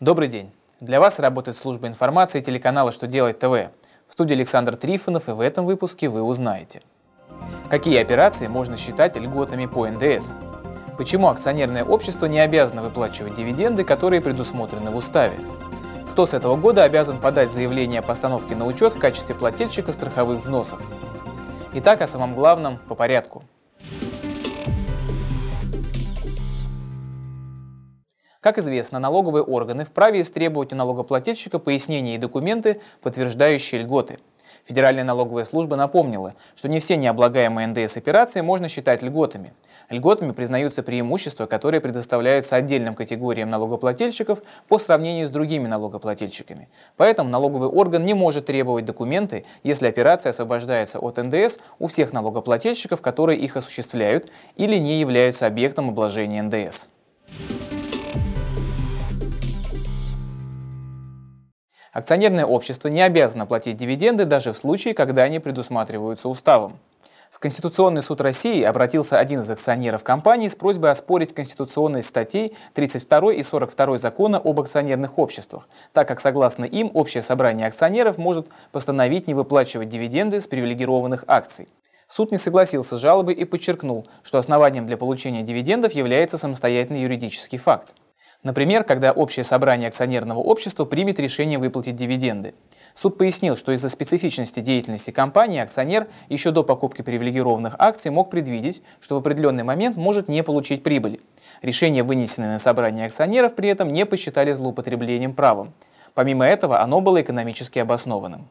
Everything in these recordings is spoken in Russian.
Добрый день. Для вас работает служба информации телеканала «Что делать ТВ». В студии Александр Трифонов, и в этом выпуске вы узнаете. Какие операции можно считать льготами по НДС? Почему акционерное общество не обязано выплачивать дивиденды, которые предусмотрены в уставе? Кто с этого года обязан подать заявление о постановке на учет в качестве плательщика страховых взносов? Итак, о самом главном по порядку – Как известно, налоговые органы вправе истребовать у налогоплательщика пояснения и документы, подтверждающие льготы. Федеральная налоговая служба напомнила, что не все необлагаемые НДС операции можно считать льготами. Льготами признаются преимущества, которые предоставляются отдельным категориям налогоплательщиков по сравнению с другими налогоплательщиками. Поэтому налоговый орган не может требовать документы, если операция освобождается от НДС у всех налогоплательщиков, которые их осуществляют или не являются объектом обложения НДС. Акционерное общество не обязано платить дивиденды даже в случае, когда они предусматриваются уставом. В Конституционный суд России обратился один из акционеров компании с просьбой оспорить конституционность статей 32 и 42 закона об акционерных обществах, так как согласно им общее собрание акционеров может постановить не выплачивать дивиденды с привилегированных акций. Суд не согласился с жалобой и подчеркнул, что основанием для получения дивидендов является самостоятельный юридический факт. Например, когда общее собрание акционерного общества примет решение выплатить дивиденды. Суд пояснил, что из-за специфичности деятельности компании акционер еще до покупки привилегированных акций мог предвидеть, что в определенный момент может не получить прибыли. Решение, вынесенное на собрание акционеров, при этом не посчитали злоупотреблением правом. Помимо этого, оно было экономически обоснованным.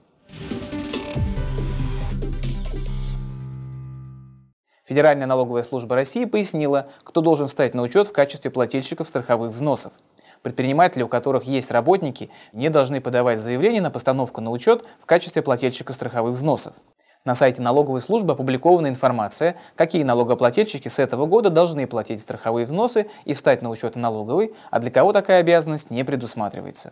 Федеральная налоговая служба России пояснила, кто должен встать на учет в качестве плательщиков страховых взносов. Предприниматели, у которых есть работники, не должны подавать заявление на постановку на учет в качестве плательщика страховых взносов. На сайте налоговой службы опубликована информация, какие налогоплательщики с этого года должны платить страховые взносы и встать на учет в налоговой, а для кого такая обязанность не предусматривается.